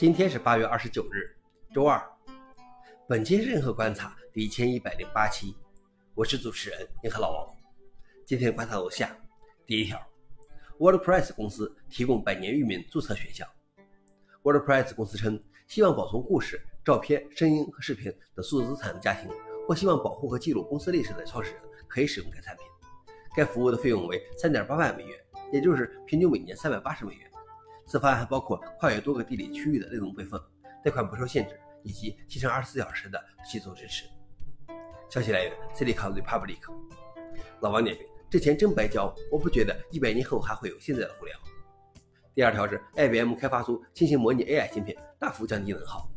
今天是八月二十九日，周二。本期任何观察第一千一百零八期，我是主持人银河老王。今天观察如下：第一条，WordPress 公司提供百年域名注册选项。WordPress 公司称，希望保存故事、照片、声音和视频等数字资产的家庭，或希望保护和记录公司历史的创始人，可以使用该产品。该服务的费用为三点八万美元，也就是平均每年三百八十美元。此方案还包括跨越多个地理区域的内容备份、贷款不受限制以及七乘二十四小时的系统支持。消息来源：Silicon Republic。老王点评：这钱真白交，我不觉得一百年后还会有现在的互联网。第二条是，IBM 开发出新型模拟 AI 芯片，大幅降低能耗。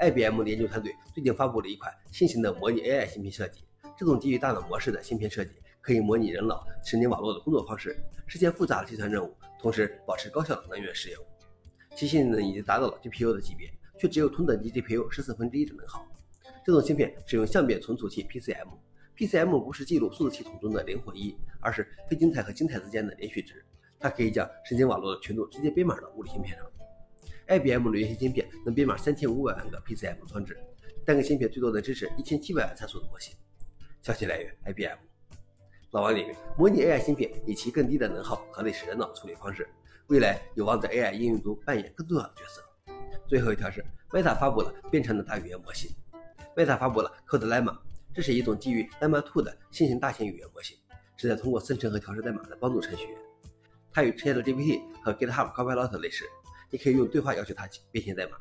IBM 研究团队最近发布了一款新型的模拟 AI 芯片设计，这种基于大脑模式的芯片设计。可以模拟人脑神经网络的工作方式，实现复杂的计算任务，同时保持高效的能源使用。其性能已经达到了 GPU 的级别，却只有同等级 GPU 十四分之一的能耗。这种芯片使用相变存储器 PCM，PCM 不是记录数字系统中的零或一，而是非晶态和晶态之间的连续值。它可以将神经网络的权重直接编码到物理芯片上。IBM 的原型芯片能编码三千五百万个 PCM 装置，单个芯片最多能支持一千七百万参数的模型。消息来源：IBM。老王领域模拟 AI 芯片以其更低的能耗和类似人脑处理方式，未来有望在 AI 应用中扮演更重要的角色。最后一条是，Meta 发布了编程的大语言模型。Meta 发布了 Code Llama，这是一种基于 Llama 2的新型大型语言模型，旨在通过生成和调试代码来帮助程序员。它与 ChatGPT 和 GitHub Copilot 类似，你可以用对话要求它编写代码。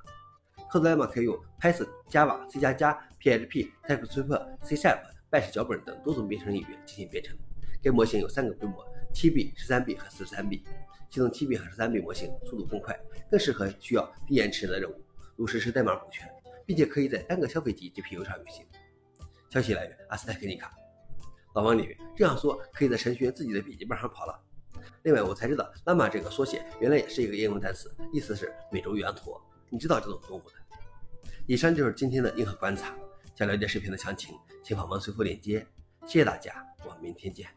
Code Llama 可以用 Python、Java、C++、PHP、TypeScript、C#。拜式脚本等多种编程语言进行编程。该模型有三个规模：7 b 13 b 和43 b 其中7 b 和13 b 模型速度更快，更适合需要低延迟的任务，如实时代码补全，并且可以在单个消费级 GPU 上运行。消息来源：阿斯泰克尼卡。老王里这样说可以在程序员自己的笔记本上跑了。另外，我才知道 llama 这个缩写原来也是一个英文单词，意思是美洲羊驼。你知道这种动物的？以上就是今天的硬核观察。想了解视频的详情，请访问随后链接。谢谢大家，我们明天见。